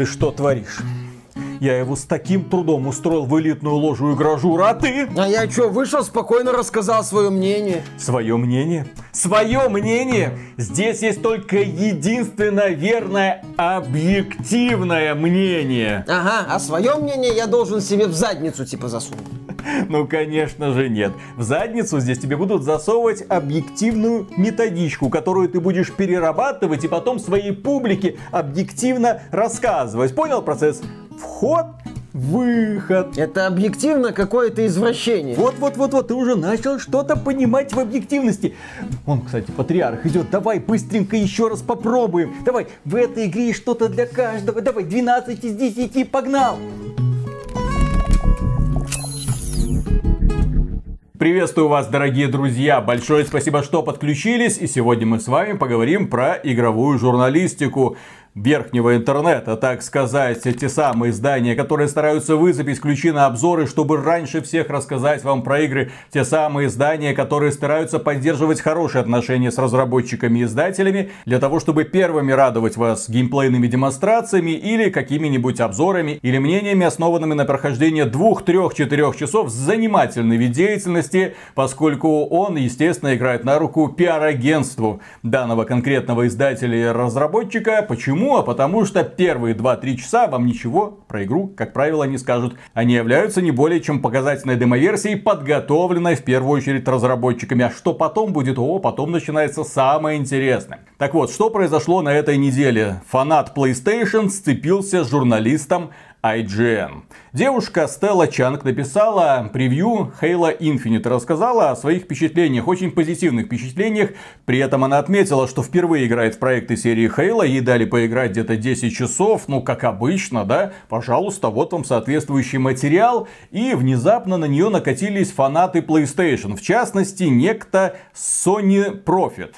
Ты что творишь? Я его с таким трудом устроил в элитную ложу и гражура, а ты? А я что, вышел, спокойно рассказал свое мнение. Свое мнение? Свое мнение? Здесь есть только единственно верное объективное мнение. Ага, а свое мнение я должен себе в задницу типа засунуть. Ну, конечно же нет. В задницу здесь тебе будут засовывать объективную методичку, которую ты будешь перерабатывать и потом своей публике объективно рассказывать. Понял процесс? Вход выход. Это объективно какое-то извращение. Вот, вот, вот, вот, ты уже начал что-то понимать в объективности. Он, кстати, патриарх идет. Давай быстренько еще раз попробуем. Давай, в этой игре что-то для каждого. Давай, 12 из 10, погнал. Приветствую вас, дорогие друзья! Большое спасибо, что подключились. И сегодня мы с вами поговорим про игровую журналистику верхнего интернета, так сказать, те самые издания, которые стараются выцепить ключи на обзоры, чтобы раньше всех рассказать вам про игры, те самые издания, которые стараются поддерживать хорошие отношения с разработчиками и издателями, для того, чтобы первыми радовать вас геймплейными демонстрациями или какими-нибудь обзорами или мнениями, основанными на прохождении двух, трех, четырех часов занимательной вид деятельности, поскольку он, естественно, играет на руку пиар-агентству данного конкретного издателя и разработчика. Почему? Почему? А потому что первые 2-3 часа вам ничего про игру, как правило, не скажут. Они являются не более чем показательной демоверсией, подготовленной в первую очередь разработчиками. А что потом будет? О, потом начинается самое интересное. Так вот, что произошло на этой неделе? Фанат PlayStation сцепился с журналистом IGN. Девушка Стелла Чанг написала превью Halo Infinite, рассказала о своих впечатлениях, очень позитивных впечатлениях. При этом она отметила, что впервые играет в проекты серии Halo, ей дали поиграть где-то 10 часов, ну как обычно, да, пожалуйста, вот вам соответствующий материал. И внезапно на нее накатились фанаты PlayStation, в частности некто Sony Profit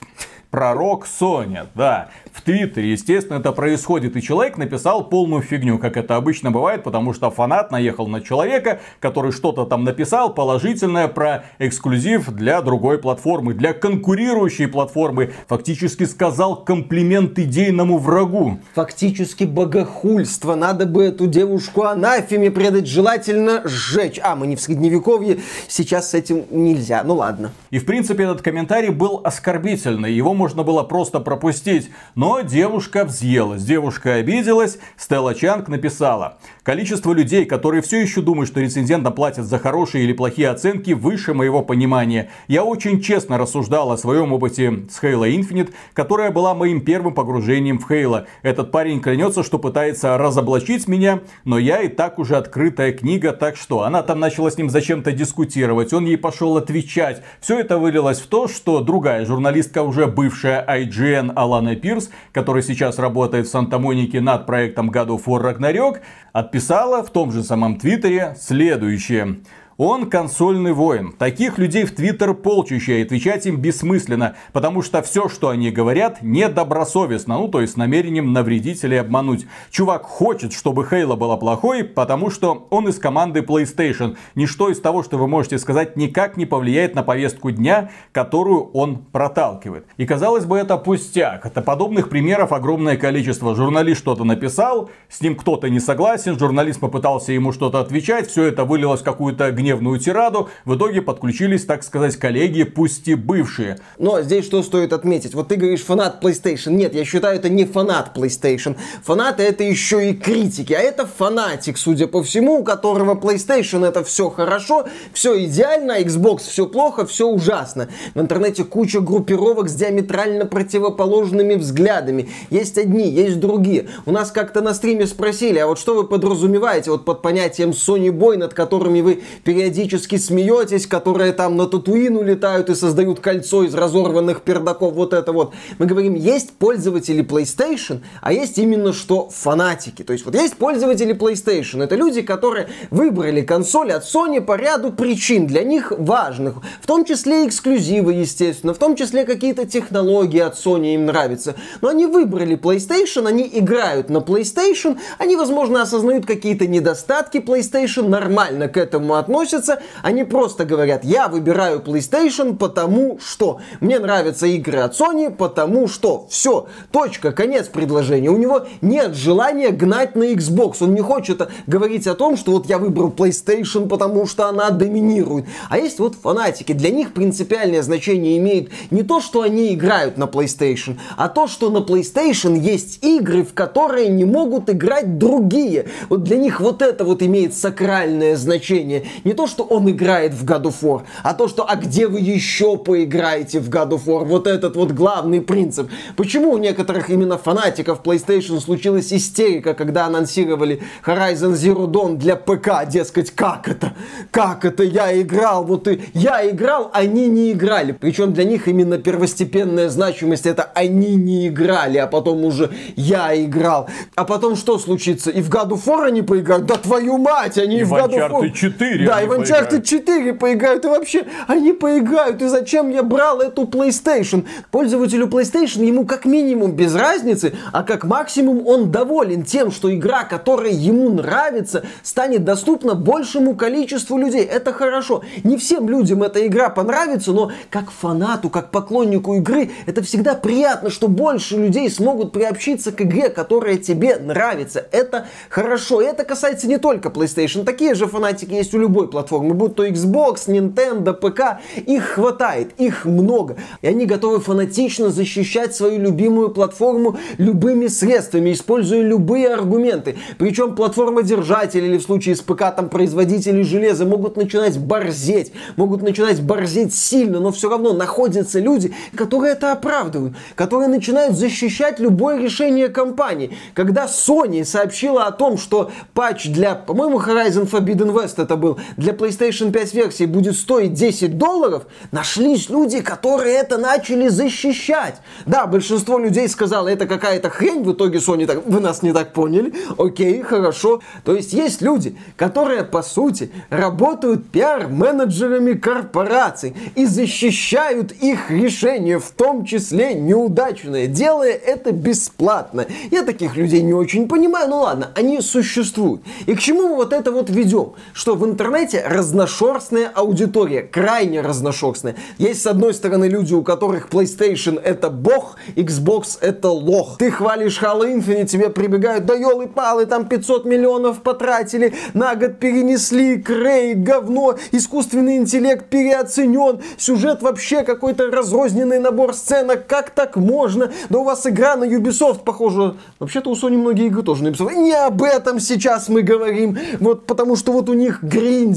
пророк Соня, да. В Твиттере, естественно, это происходит. И человек написал полную фигню, как это обычно бывает, потому что фанат наехал на человека, который что-то там написал положительное про эксклюзив для другой платформы, для конкурирующей платформы. Фактически сказал комплимент идейному врагу. Фактически богохульство. Надо бы эту девушку анафеме предать, желательно сжечь. А, мы не в средневековье, сейчас с этим нельзя. Ну ладно. И в принципе этот комментарий был оскорбительный. Его можно было просто пропустить. Но девушка взъелась, девушка обиделась. Стелла Чанг написала. Количество людей, которые все еще думают, что рецензентам платят за хорошие или плохие оценки, выше моего понимания. Я очень честно рассуждал о своем опыте с Halo Infinite, которая была моим первым погружением в Halo. Этот парень клянется, что пытается разоблачить меня, но я и так уже открытая книга, так что она там начала с ним зачем-то дискутировать, он ей пошел отвечать. Все это вылилось в то, что другая журналистка, уже бывшая IGN Алана Пирс, которая сейчас работает в Санта-Монике над проектом God of War Ragnarok, отписала в том же самом твиттере следующее. Он консольный воин. Таких людей в Твиттер полчища, и отвечать им бессмысленно, потому что все, что они говорят, недобросовестно, ну то есть с намерением навредить или обмануть. Чувак хочет, чтобы Хейла была плохой, потому что он из команды PlayStation. Ничто из того, что вы можете сказать, никак не повлияет на повестку дня, которую он проталкивает. И казалось бы, это пустяк. Это подобных примеров огромное количество. Журналист что-то написал, с ним кто-то не согласен, журналист попытался ему что-то отвечать, все это вылилось в какую-то гневную тираду. В итоге подключились, так сказать, коллеги, пусть и бывшие. Но здесь что стоит отметить? Вот ты говоришь фанат PlayStation. Нет, я считаю, это не фанат PlayStation. Фанаты это еще и критики. А это фанатик, судя по всему, у которого PlayStation это все хорошо, все идеально, а Xbox все плохо, все ужасно. В интернете куча группировок с диаметрально противоположными взглядами. Есть одни, есть другие. У нас как-то на стриме спросили, а вот что вы подразумеваете вот под понятием Sony Boy, над которыми вы периодически смеетесь, которые там на Татуин улетают и создают кольцо из разорванных пердаков, вот это вот. Мы говорим, есть пользователи PlayStation, а есть именно что фанатики. То есть вот есть пользователи PlayStation, это люди, которые выбрали консоль от Sony по ряду причин, для них важных, в том числе эксклюзивы, естественно, в том числе какие-то технологии от Sony им нравятся. Но они выбрали PlayStation, они играют на PlayStation, они, возможно, осознают какие-то недостатки PlayStation, нормально к этому относятся, относятся, они просто говорят, я выбираю PlayStation, потому что мне нравятся игры от Sony, потому что все, точка, конец предложения. У него нет желания гнать на Xbox, он не хочет говорить о том, что вот я выбрал PlayStation, потому что она доминирует. А есть вот фанатики, для них принципиальное значение имеет не то, что они играют на PlayStation, а то, что на PlayStation есть игры, в которые не могут играть другие. Вот для них вот это вот имеет сакральное значение. Не то, что он играет в God of War, а то, что а где вы еще поиграете в God of War? Вот этот вот главный принцип. Почему у некоторых именно фанатиков PlayStation случилась истерика, когда анонсировали Horizon Zero Dawn для ПК, дескать, как это? Как это я играл? Вот и я играл, они не играли. Причем для них именно первостепенная значимость это они не играли, а потом уже я играл. А потом что случится? И в God of War они поиграют? Да твою мать, они и в God of War... 4 Да, и в Uncharted 4 поиграют. И вообще, они поиграют. И зачем я брал эту PlayStation? Пользователю PlayStation ему как минимум без разницы, а как максимум он доволен тем, что игра, которая ему нравится, станет доступна большему количеству людей. Это хорошо. Не всем людям эта игра понравится, но как фанату, как поклоннику игры, это всегда приятно, что больше людей смогут приобщиться к игре, которая тебе нравится. Это хорошо. И это касается не только PlayStation. Такие же фанатики есть у любой платформы, будь то Xbox, Nintendo, ПК. Их хватает, их много. И они готовы фанатично защищать свою любимую платформу любыми средствами, используя любые аргументы. Причем платформодержатели или в случае с ПК там производители железа могут начинать борзеть, могут начинать борзеть сильно, но все равно находятся люди, которые это оправдывают, которые начинают защищать любое решение компании. Когда Sony сообщила о том, что патч для, по-моему, Horizon Forbidden West это был, для PlayStation 5 версии будет стоить 10 долларов, нашлись люди, которые это начали защищать. Да, большинство людей сказало, это какая-то хрень, в итоге Sony так, вы нас не так поняли, окей, хорошо. То есть есть люди, которые, по сути, работают пиар-менеджерами корпораций и защищают их решения, в том числе неудачные, делая это бесплатно. Я таких людей не очень понимаю, ну ладно, они существуют. И к чему мы вот это вот ведем? Что в интернете разношерстная аудитория, крайне разношерстная. Есть, с одной стороны, люди, у которых PlayStation это бог, Xbox это лох. Ты хвалишь Halo Infinite, тебе прибегают, да елы-палы, там 500 миллионов потратили, на год перенесли, крей, говно, искусственный интеллект переоценен, сюжет вообще какой-то разрозненный набор сценок, как так можно? Да у вас игра на Ubisoft похожа. Вообще-то у Sony многие игры тоже на Ubisoft. Не об этом сейчас мы говорим, вот потому что вот у них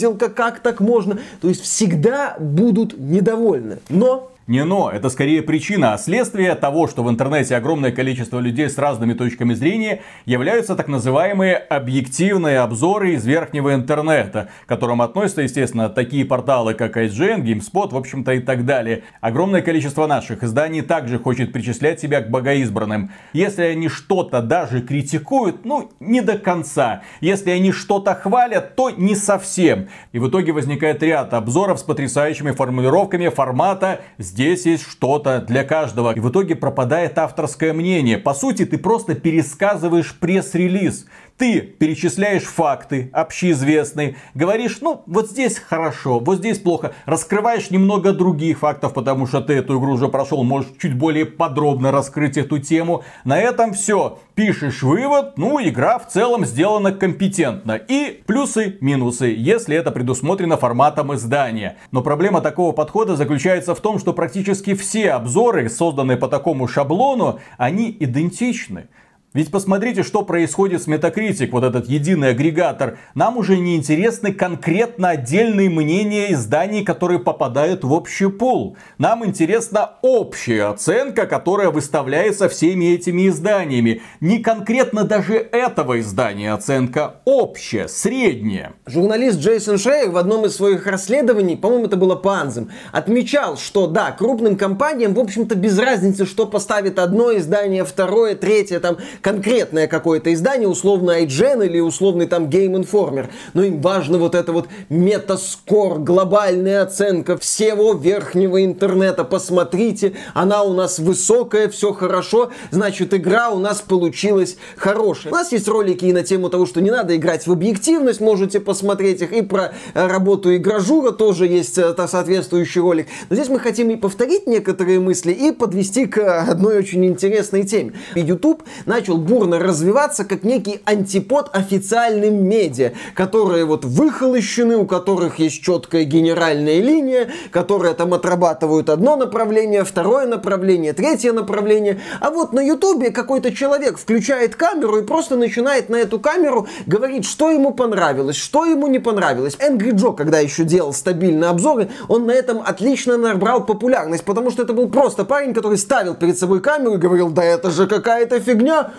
гринделка, как так можно? То есть всегда будут недовольны. Но не но, это скорее причина, а следствие того, что в интернете огромное количество людей с разными точками зрения являются так называемые объективные обзоры из верхнего интернета, к которым относятся, естественно, такие порталы, как IGN, GameSpot, в общем-то и так далее. Огромное количество наших изданий также хочет причислять себя к богоизбранным. Если они что-то даже критикуют, ну, не до конца. Если они что-то хвалят, то не совсем. И в итоге возникает ряд обзоров с потрясающими формулировками формата Здесь есть что-то для каждого. И в итоге пропадает авторское мнение. По сути, ты просто пересказываешь пресс-релиз. Ты перечисляешь факты общеизвестные, говоришь, ну, вот здесь хорошо, вот здесь плохо. Раскрываешь немного других фактов, потому что ты эту игру уже прошел, можешь чуть более подробно раскрыть эту тему. На этом все. Пишешь вывод, ну, игра в целом сделана компетентно. И плюсы, минусы, если это предусмотрено форматом издания. Но проблема такого подхода заключается в том, что практически все обзоры, созданные по такому шаблону, они идентичны. Ведь посмотрите, что происходит с Metacritic, вот этот единый агрегатор. Нам уже не интересны конкретно отдельные мнения изданий, которые попадают в общий пул. Нам интересна общая оценка, которая выставляется всеми этими изданиями. Не конкретно даже этого издания оценка, общая, средняя. Журналист Джейсон Шейер в одном из своих расследований, по-моему, это было по Анзам, отмечал, что да, крупным компаниям, в общем-то, без разницы, что поставит одно издание, второе, третье, там, конкретное какое-то издание, условно IGN или условный там Game Informer, но им важно вот это вот метаскор, глобальная оценка всего верхнего интернета. Посмотрите, она у нас высокая, все хорошо, значит игра у нас получилась хорошая. У нас есть ролики и на тему того, что не надо играть в объективность, можете посмотреть их, и про э, работу игражура тоже есть э, соответствующий ролик. Но здесь мы хотим и повторить некоторые мысли, и подвести к одной очень интересной теме. YouTube начал бурно развиваться как некий антипод официальным медиа, которые вот выхолощены, у которых есть четкая генеральная линия, которые там отрабатывают одно направление, второе направление, третье направление. А вот на Ютубе какой-то человек включает камеру и просто начинает на эту камеру говорить, что ему понравилось, что ему не понравилось. Angry Joe, когда еще делал стабильные обзоры, он на этом отлично набрал популярность, потому что это был просто парень, который ставил перед собой камеру и говорил, да это же какая-то фигня,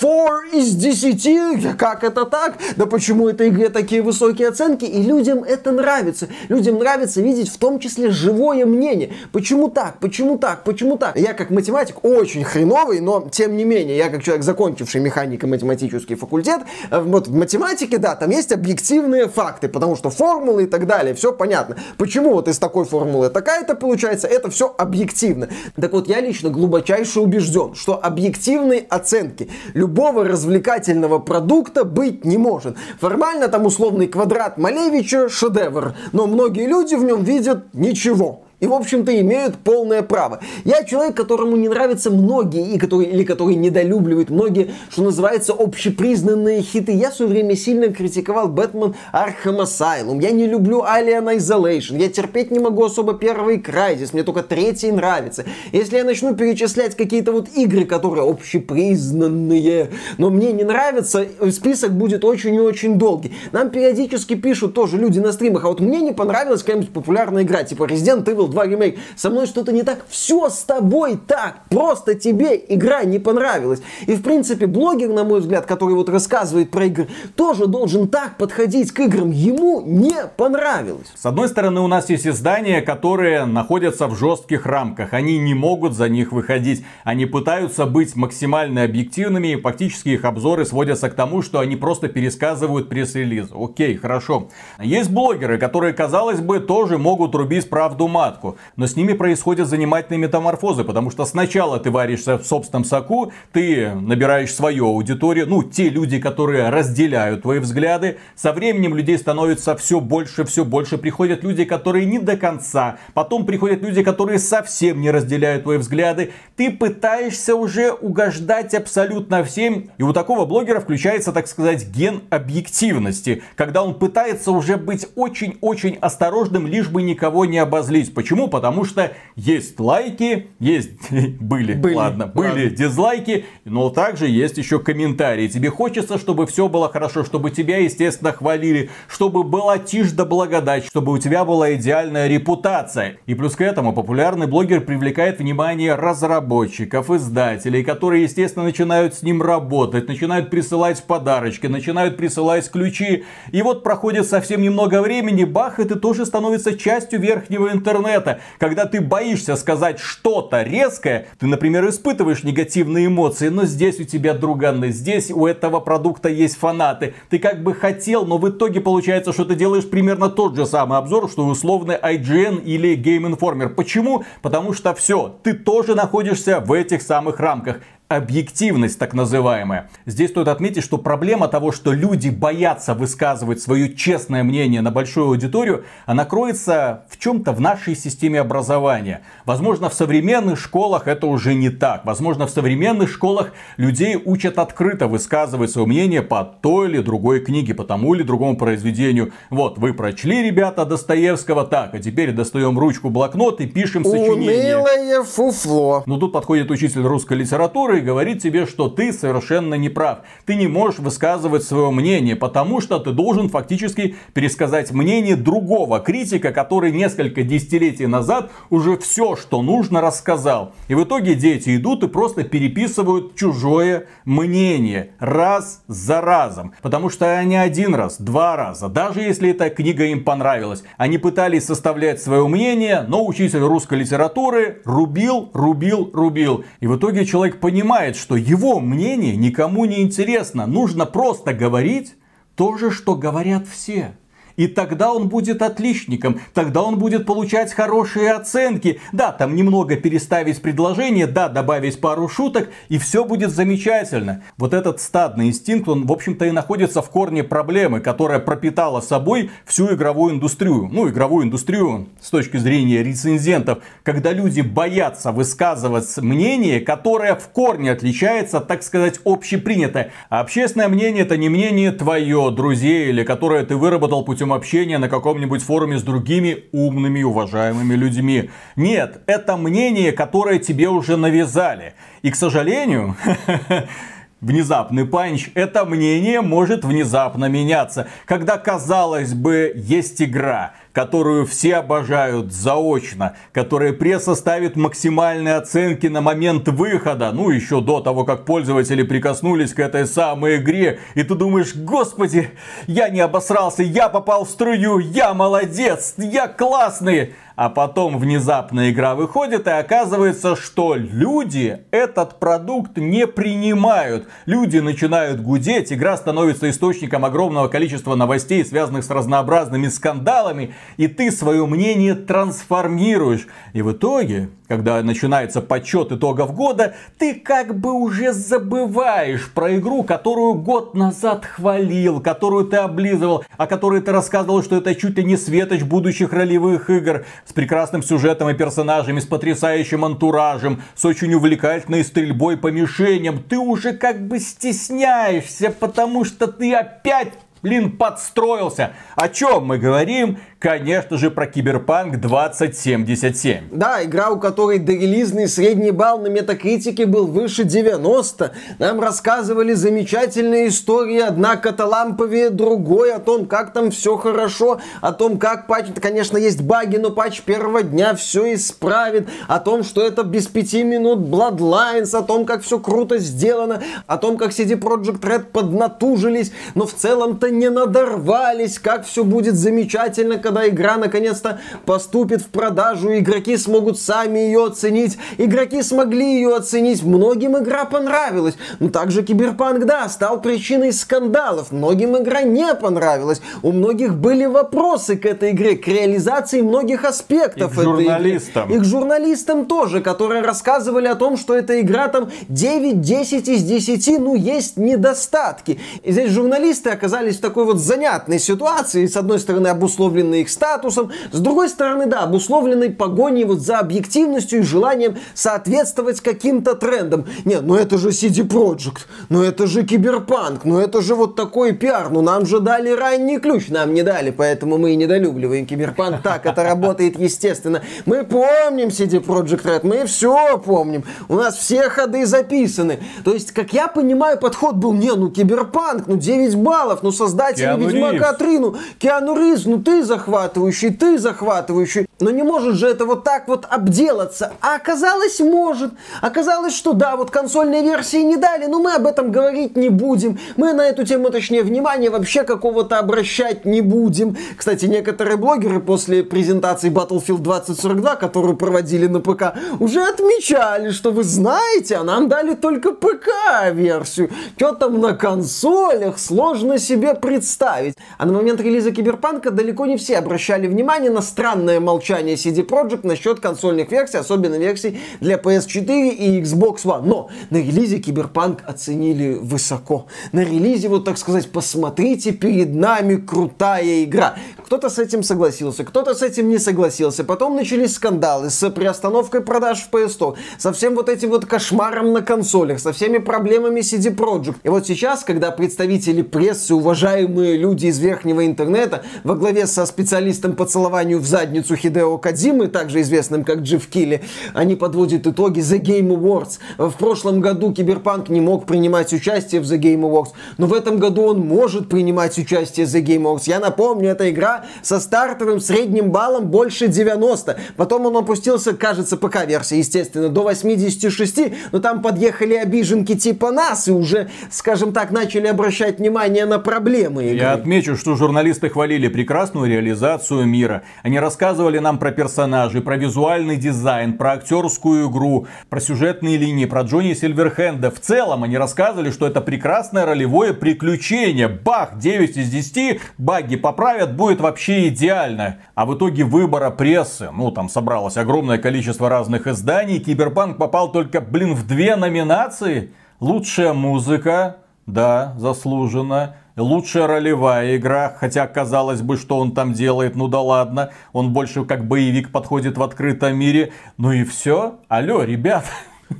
4 из 10, как это так? Да почему этой игре такие высокие оценки? И людям это нравится. Людям нравится видеть в том числе живое мнение. Почему так? Почему так? Почему так? Я как математик очень хреновый, но тем не менее, я как человек, закончивший механико-математический факультет, э, вот в математике, да, там есть объективные факты, потому что формулы и так далее, все понятно. Почему вот из такой формулы такая-то получается, это все объективно. Так вот, я лично глубочайше убежден, что объективной оценки любого развлекательного продукта быть не может. Формально там условный квадрат Малевича шедевр, но многие люди в нем видят ничего и, в общем-то, имеют полное право. Я человек, которому не нравятся многие, и который, или который недолюбливает многие, что называется, общепризнанные хиты. Я в свое время сильно критиковал Бэтмен Arkham Asylum. Я не люблю Alien Isolation. Я терпеть не могу особо первый Crysis. Мне только третий нравится. Если я начну перечислять какие-то вот игры, которые общепризнанные, но мне не нравятся, список будет очень и очень долгий. Нам периодически пишут тоже люди на стримах, а вот мне не понравилась какая-нибудь популярная игра, типа Resident Evil 2 ремейк, со мной что-то не так, все с тобой так, просто тебе игра не понравилась. И в принципе блогер, на мой взгляд, который вот рассказывает про игры, тоже должен так подходить к играм, ему не понравилось. С одной стороны у нас есть издания, которые находятся в жестких рамках, они не могут за них выходить, они пытаются быть максимально объективными, и фактически их обзоры сводятся к тому, что они просто пересказывают пресс-релиз. Окей, хорошо. Есть блогеры, которые, казалось бы, тоже могут рубить правду матку лопатку. Но с ними происходят занимательные метаморфозы, потому что сначала ты варишься в собственном соку, ты набираешь свою аудиторию, ну, те люди, которые разделяют твои взгляды. Со временем людей становится все больше, все больше. Приходят люди, которые не до конца. Потом приходят люди, которые совсем не разделяют твои взгляды. Ты пытаешься уже угождать абсолютно всем. И у такого блогера включается, так сказать, ген объективности. Когда он пытается уже быть очень-очень осторожным, лишь бы никого не обозлить. Почему? Потому что есть лайки, есть были, были ладно, были ладно. дизлайки, но также есть еще комментарии. Тебе хочется, чтобы все было хорошо, чтобы тебя, естественно, хвалили, чтобы была тишь да благодать, чтобы у тебя была идеальная репутация. И плюс к этому популярный блогер привлекает внимание разработчиков, издателей, которые, естественно, начинают с ним работать, начинают присылать подарочки, начинают присылать ключи. И вот проходит совсем немного времени, бах, и ты тоже становится частью верхнего интернета интернета, когда ты боишься сказать что-то резкое, ты, например, испытываешь негативные эмоции, но здесь у тебя друганы, здесь у этого продукта есть фанаты. Ты как бы хотел, но в итоге получается, что ты делаешь примерно тот же самый обзор, что условный IGN или Game Informer. Почему? Потому что все, ты тоже находишься в этих самых рамках объективность так называемая. Здесь стоит отметить, что проблема того, что люди боятся высказывать свое честное мнение на большую аудиторию, она кроется в чем-то в нашей системе образования. Возможно, в современных школах это уже не так. Возможно, в современных школах людей учат открыто высказывать свое мнение по той или другой книге, по тому или другому произведению. Вот, вы прочли, ребята, Достоевского, так, а теперь достаем ручку, блокнот и пишем сочинение. Унылое фуфло. Ну, тут подходит учитель русской литературы говорит тебе, что ты совершенно не прав. Ты не можешь высказывать свое мнение, потому что ты должен фактически пересказать мнение другого критика, который несколько десятилетий назад уже все, что нужно, рассказал. И в итоге дети идут и просто переписывают чужое мнение раз за разом. Потому что они один раз, два раза, даже если эта книга им понравилась, они пытались составлять свое мнение, но учитель русской литературы рубил, рубил, рубил. И в итоге человек понимает, понимает, что его мнение никому не интересно. Нужно просто говорить то же, что говорят все. И тогда он будет отличником, тогда он будет получать хорошие оценки. Да, там немного переставить предложение, да, добавить пару шуток, и все будет замечательно. Вот этот стадный инстинкт, он, в общем-то, и находится в корне проблемы, которая пропитала собой всю игровую индустрию. Ну, игровую индустрию с точки зрения рецензентов, когда люди боятся высказывать мнение, которое в корне отличается, так сказать, общепринятое. А общественное мнение это не мнение твое, друзей, или которое ты выработал путем допустим, общения на каком-нибудь форуме с другими умными, уважаемыми людьми. Нет, это мнение, которое тебе уже навязали. И, к сожалению, внезапный панч, это мнение может внезапно меняться. Когда, казалось бы, есть игра, которую все обожают заочно, которая пресса ставит максимальные оценки на момент выхода, ну еще до того, как пользователи прикоснулись к этой самой игре, и ты думаешь, господи, я не обосрался, я попал в струю, я молодец, я классный а потом внезапно игра выходит и оказывается, что люди этот продукт не принимают. Люди начинают гудеть, игра становится источником огромного количества новостей, связанных с разнообразными скандалами, и ты свое мнение трансформируешь. И в итоге, когда начинается подсчет итогов года, ты как бы уже забываешь про игру, которую год назад хвалил, которую ты облизывал, о которой ты рассказывал, что это чуть ли не светоч будущих ролевых игр с прекрасным сюжетом и персонажами, с потрясающим антуражем, с очень увлекательной стрельбой по мишеням. Ты уже как бы стесняешься, потому что ты опять блин, подстроился. О чем мы говорим? Конечно же, про Киберпанк 2077. Да, игра, у которой дорелизный средний балл на метакритике был выше 90. Нам рассказывали замечательные истории, одна каталамповее другой, о том, как там все хорошо, о том, как патч, конечно, есть баги, но патч первого дня все исправит, о том, что это без пяти минут Bloodlines, о том, как все круто сделано, о том, как CD Project Red поднатужились, но в целом-то не надорвались, как все будет замечательно, когда когда игра наконец-то поступит в продажу, игроки смогут сами ее оценить. Игроки смогли ее оценить, многим игра понравилась. Но также Киберпанк, да, стал причиной скандалов. Многим игра не понравилась. У многих были вопросы к этой игре, к реализации многих аспектов и к журналистам. Игры. И к журналистам тоже, которые рассказывали о том, что эта игра там 9-10 из 10, ну, есть недостатки. И здесь журналисты оказались в такой вот занятной ситуации, с одной стороны, обусловленной их статусом, с другой стороны, да, обусловленной погоней вот за объективностью и желанием соответствовать каким-то трендам. Нет, ну это же CD Projekt, ну это же Киберпанк, ну это же вот такой пиар, ну нам же дали ранний ключ, нам не дали, поэтому мы и недолюбливаем Киберпанк. Так, это работает естественно. Мы помним CD Projekt Red, мы все помним, у нас все ходы записаны. То есть, как я понимаю, подход был, не, ну Киберпанк, ну 9 баллов, ну создатели Ведьмака 3, ну Киану Ривз, ну ты захватываешь захватывающий, ты захватывающий. Но не может же это вот так вот обделаться. А оказалось, может. Оказалось, что да, вот консольные версии не дали, но мы об этом говорить не будем. Мы на эту тему, точнее, внимания вообще какого-то обращать не будем. Кстати, некоторые блогеры после презентации Battlefield 2042, которую проводили на ПК, уже отмечали, что вы знаете, а нам дали только ПК-версию. Что там на консолях, сложно себе представить. А на момент релиза Киберпанка далеко не все обращали внимание на странное молчание CD Projekt насчет консольных версий, особенно версий для PS4 и Xbox One. Но на релизе Киберпанк оценили высоко. На релизе, вот так сказать, посмотрите, перед нами крутая игра. Кто-то с этим согласился, кто-то с этим не согласился. Потом начались скандалы с приостановкой продаж в PS Store, со всем вот этим вот кошмаром на консолях, со всеми проблемами CD Projekt. И вот сейчас, когда представители прессы, уважаемые люди из верхнего интернета, во главе со специалистом по целованию в задницу Хидео Кадзимы, также известным как Джифф Килли, они подводят итоги The Game Awards. В прошлом году Киберпанк не мог принимать участие в The Game Awards, но в этом году он может принимать участие в The Game Awards. Я напомню, эта игра Со стартовым средним баллом больше 90. Потом он опустился, кажется, ПК-версия, естественно, до 86, но там подъехали обиженки типа нас и уже, скажем так, начали обращать внимание на проблемы игры. Я отмечу, что журналисты хвалили прекрасную реализацию мира. Они рассказывали нам про персонажей, про визуальный дизайн, про актерскую игру, про сюжетные линии, про Джонни Сильверхенда. В целом они рассказывали, что это прекрасное ролевое приключение. Бах, 9 из 10, баги поправят, будет вообще идеально. А в итоге выбора прессы, ну там собралось огромное количество разных изданий, Киберпанк попал только, блин, в две номинации. Лучшая музыка, да, заслуженно. Лучшая ролевая игра, хотя казалось бы, что он там делает, ну да ладно, он больше как боевик подходит в открытом мире. Ну и все. Алло, ребят.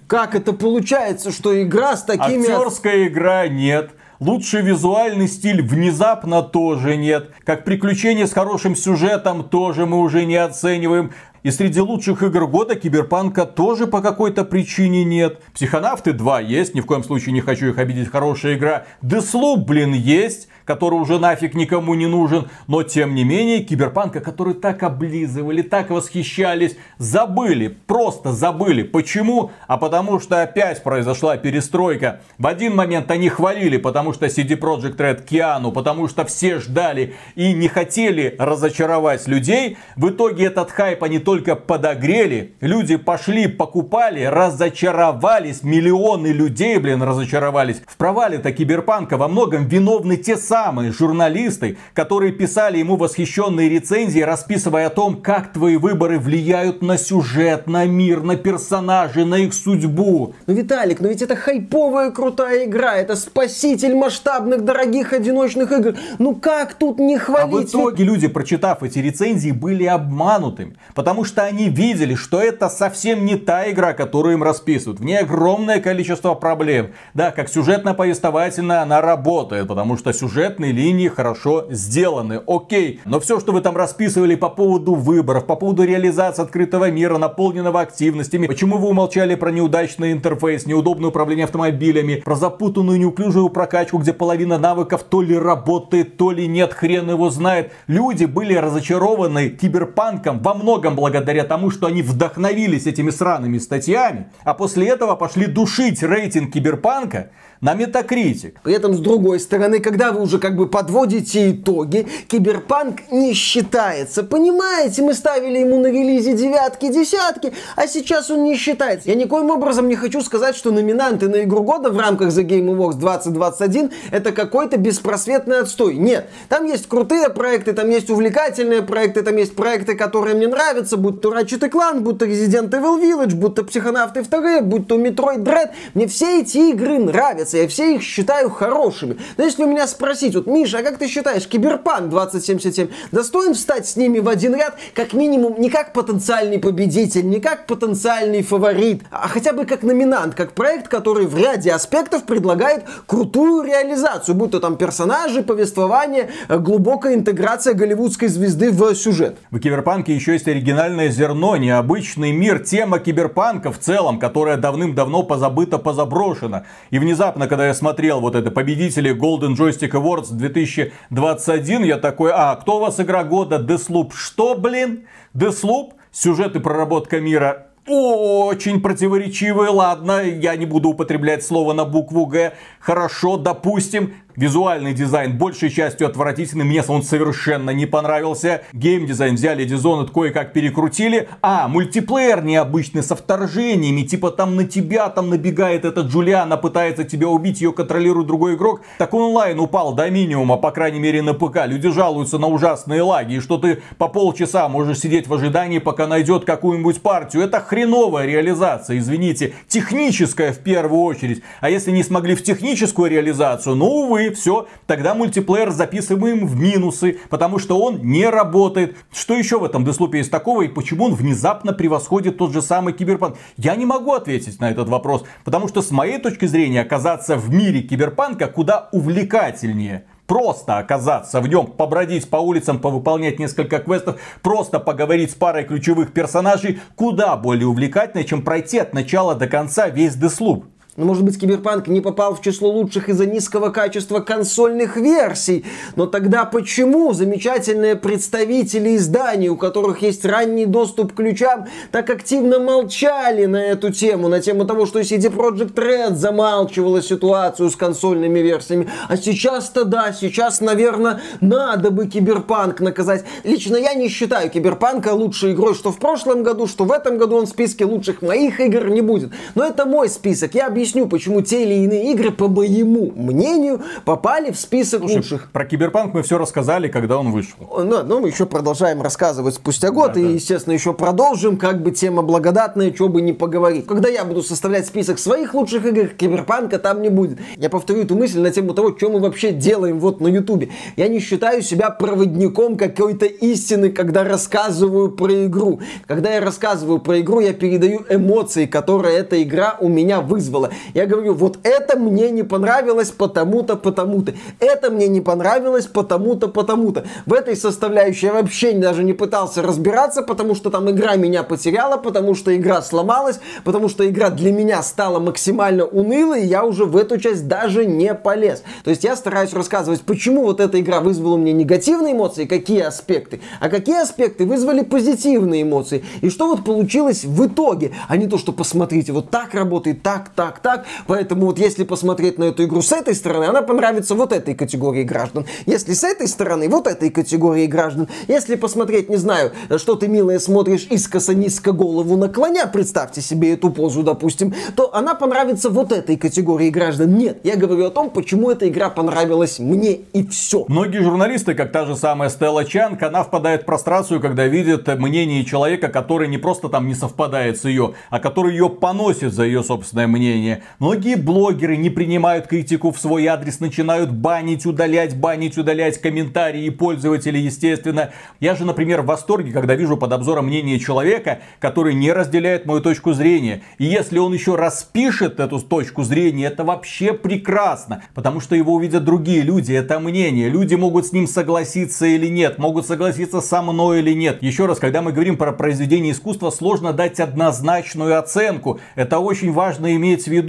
Как это получается, что игра с такими... Актерская игра нет. Лучший визуальный стиль внезапно тоже нет. Как приключение с хорошим сюжетом тоже мы уже не оцениваем. И среди лучших игр года Киберпанка тоже по какой-то причине нет. Психонавты 2 есть, ни в коем случае не хочу их обидеть, хорошая игра. Деслуп, блин, есть который уже нафиг никому не нужен. Но тем не менее, киберпанка, который так облизывали, так восхищались, забыли, просто забыли. Почему? А потому что опять произошла перестройка. В один момент они хвалили, потому что CD Projekt Red Киану, потому что все ждали и не хотели разочаровать людей. В итоге этот хайп они только подогрели. Люди пошли, покупали, разочаровались. Миллионы людей, блин, разочаровались. В провале-то киберпанка во многом виновны те самые самые журналисты, которые писали ему восхищенные рецензии, расписывая о том, как твои выборы влияют на сюжет, на мир, на персонажей, на их судьбу. Ну, Виталик, но ведь это хайповая крутая игра, это спаситель масштабных дорогих одиночных игр. Ну как тут не хвалить? А в итоге люди, прочитав эти рецензии, были обманутыми, потому что они видели, что это совсем не та игра, которую им расписывают. В ней огромное количество проблем. Да, как сюжетно-повествовательно она работает, потому что сюжет сюжетные линии хорошо сделаны, окей. Но все, что вы там расписывали по поводу выборов, по поводу реализации открытого мира, наполненного активностями, почему вы умолчали про неудачный интерфейс, неудобное управление автомобилями, про запутанную неуклюжую прокачку, где половина навыков то ли работает, то ли нет, хрен его знает. Люди были разочарованы киберпанком во многом благодаря тому, что они вдохновились этими сраными статьями, а после этого пошли душить рейтинг киберпанка, на Metacritic. При этом, с другой стороны, когда вы уже как бы подводите итоги, Киберпанк не считается. Понимаете, мы ставили ему на релизе девятки, десятки, а сейчас он не считается. Я никоим образом не хочу сказать, что номинанты на игру года в рамках The Game Awards 2021 это какой-то беспросветный отстой. Нет, там есть крутые проекты, там есть увлекательные проекты, там есть проекты, которые мне нравятся, будь то Ratchet Clank, будь то Resident Evil Village, будь то Психонавты 2, будь то Metroid Dread. Мне все эти игры нравятся нравятся, я все их считаю хорошими. Но если у меня спросить, вот, Миша, а как ты считаешь, Киберпанк 2077 достоин встать с ними в один ряд, как минимум, не как потенциальный победитель, не как потенциальный фаворит, а хотя бы как номинант, как проект, который в ряде аспектов предлагает крутую реализацию, будь то там персонажи, повествование, э, глубокая интеграция голливудской звезды в сюжет. В Киберпанке еще есть оригинальное зерно, необычный мир, тема киберпанка в целом, которая давным-давно позабыта, позаброшена. И внезапно внезапно, когда я смотрел вот это победители Golden Joystick Awards 2021, я такой, а, кто у вас игра года? Deathloop. Что, блин? Deathloop? Сюжет и проработка мира очень противоречивые, ладно, я не буду употреблять слово на букву Г. Хорошо, допустим, Визуальный дизайн большей частью отвратительный, мне он совершенно не понравился. Геймдизайн взяли Dishonored кое-как перекрутили. А, мультиплеер необычный, со вторжениями, типа там на тебя там набегает эта Джулиана, пытается тебя убить, ее контролирует другой игрок. Так онлайн упал до минимума, по крайней мере на ПК. Люди жалуются на ужасные лаги, и что ты по полчаса можешь сидеть в ожидании, пока найдет какую-нибудь партию. Это хреновая реализация, извините, техническая в первую очередь. А если не смогли в техническую реализацию, ну увы, все, тогда мультиплеер записываем в минусы, потому что он не работает. Что еще в этом Деслупе есть такого и почему он внезапно превосходит тот же самый Киберпанк? Я не могу ответить на этот вопрос, потому что с моей точки зрения оказаться в мире Киберпанка куда увлекательнее просто оказаться в нем, побродить по улицам, повыполнять несколько квестов, просто поговорить с парой ключевых персонажей, куда более увлекательно, чем пройти от начала до конца весь Deathloop. Ну, может быть, Киберпанк не попал в число лучших из-за низкого качества консольных версий. Но тогда почему замечательные представители изданий, у которых есть ранний доступ к ключам, так активно молчали на эту тему, на тему того, что CD Projekt Red замалчивала ситуацию с консольными версиями. А сейчас-то да, сейчас, наверное, надо бы Киберпанк наказать. Лично я не считаю Киберпанка лучшей игрой, что в прошлом году, что в этом году он в списке лучших моих игр не будет. Но это мой список. Я объясню объясню, почему те или иные игры, по моему мнению, попали в список Слушай, лучших. Про Киберпанк мы все рассказали, когда он вышел. Ну, ну мы еще продолжаем рассказывать спустя год, да, и, да. естественно, еще продолжим, как бы тема благодатная, что бы не поговорить. Когда я буду составлять список своих лучших игр, Киберпанка там не будет. Я повторю эту мысль на тему того, что мы вообще делаем вот на Ютубе. Я не считаю себя проводником какой-то истины, когда рассказываю про игру. Когда я рассказываю про игру, я передаю эмоции, которые эта игра у меня вызвала. Я говорю, вот это мне не понравилось потому-то, потому-то. Это мне не понравилось потому-то, потому-то. В этой составляющей я вообще даже не пытался разбираться, потому что там игра меня потеряла, потому что игра сломалась, потому что игра для меня стала максимально унылой, и я уже в эту часть даже не полез. То есть я стараюсь рассказывать, почему вот эта игра вызвала у меня негативные эмоции, какие аспекты, а какие аспекты вызвали позитивные эмоции. И что вот получилось в итоге, а не то, что посмотрите, вот так работает, так, так, так. Поэтому вот если посмотреть на эту игру с этой стороны, она понравится вот этой категории граждан. Если с этой стороны, вот этой категории граждан. Если посмотреть, не знаю, что ты, милая, смотришь искоса-низко голову наклоня, представьте себе эту позу, допустим, то она понравится вот этой категории граждан. Нет, я говорю о том, почему эта игра понравилась мне и все. Многие журналисты, как та же самая Стелла Чанг, она впадает в прострацию, когда видит мнение человека, который не просто там не совпадает с ее, а который ее поносит за ее собственное мнение. Многие блогеры не принимают критику в свой адрес, начинают банить, удалять, банить, удалять комментарии пользователей, естественно. Я же, например, в восторге, когда вижу под обзором мнение человека, который не разделяет мою точку зрения. И если он еще распишет эту точку зрения, это вообще прекрасно, потому что его увидят другие люди, это мнение. Люди могут с ним согласиться или нет, могут согласиться со мной или нет. Еще раз, когда мы говорим про произведение искусства, сложно дать однозначную оценку. Это очень важно иметь в виду.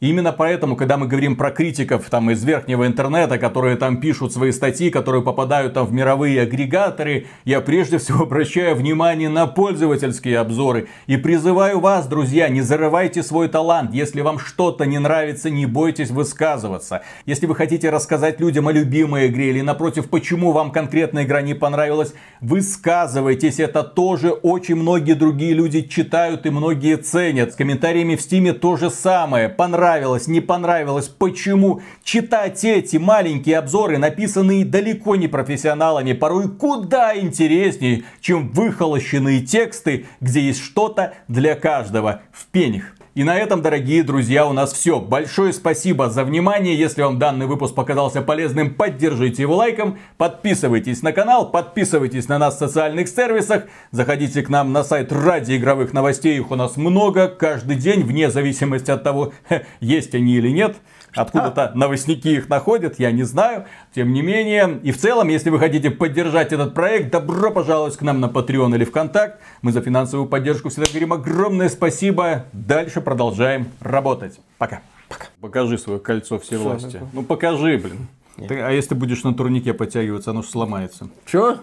И именно поэтому, когда мы говорим про критиков там из верхнего интернета, которые там пишут свои статьи, которые попадают там в мировые агрегаторы, я прежде всего обращаю внимание на пользовательские обзоры. И призываю вас, друзья, не зарывайте свой талант. Если вам что-то не нравится, не бойтесь высказываться. Если вы хотите рассказать людям о любимой игре или напротив, почему вам конкретная игра не понравилась, высказывайтесь. Это тоже очень многие другие люди читают и многие ценят. С комментариями в стиме то же самое понравилось, не понравилось, почему. Читать эти маленькие обзоры, написанные далеко не профессионалами, порой куда интереснее, чем выхолощенные тексты, где есть что-то для каждого в пенях. И на этом, дорогие друзья, у нас все. Большое спасибо за внимание. Если вам данный выпуск показался полезным, поддержите его лайком. Подписывайтесь на канал, подписывайтесь на нас в социальных сервисах. Заходите к нам на сайт ради игровых новостей. Их у нас много каждый день, вне зависимости от того, есть они или нет. Откуда-то новостники их находят, я не знаю. Тем не менее, и в целом, если вы хотите поддержать этот проект, добро пожаловать к нам на Patreon или ВКонтакт. Мы за финансовую поддержку всегда говорим огромное спасибо. Дальше продолжаем работать. Пока. Пока. Покажи свое кольцо всевластия. Ну покажи, блин. Ты, а если будешь на турнике подтягиваться, оно же сломается. Чё?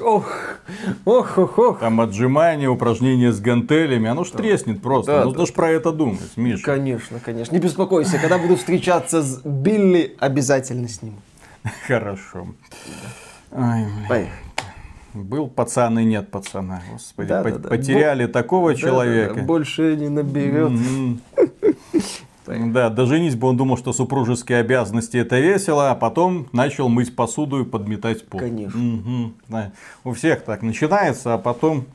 Ох, ох, ох, ох. Там отжимания, упражнения с гантелями, оно ж да. треснет просто. Да, Нужно да. ж про это думать, Миша. Конечно, конечно. Не беспокойся, когда буду встречаться с Билли, обязательно с ним. Хорошо. Ой, Был пацан и нет пацана. Господи, да, по- да, да. потеряли Бо... такого да, человека. Да, да. Больше не наберет. Да, до женитьбы он думал, что супружеские обязанности это весело, а потом начал мыть посуду и подметать пол. Конечно. Угу, да. У всех так начинается, а потом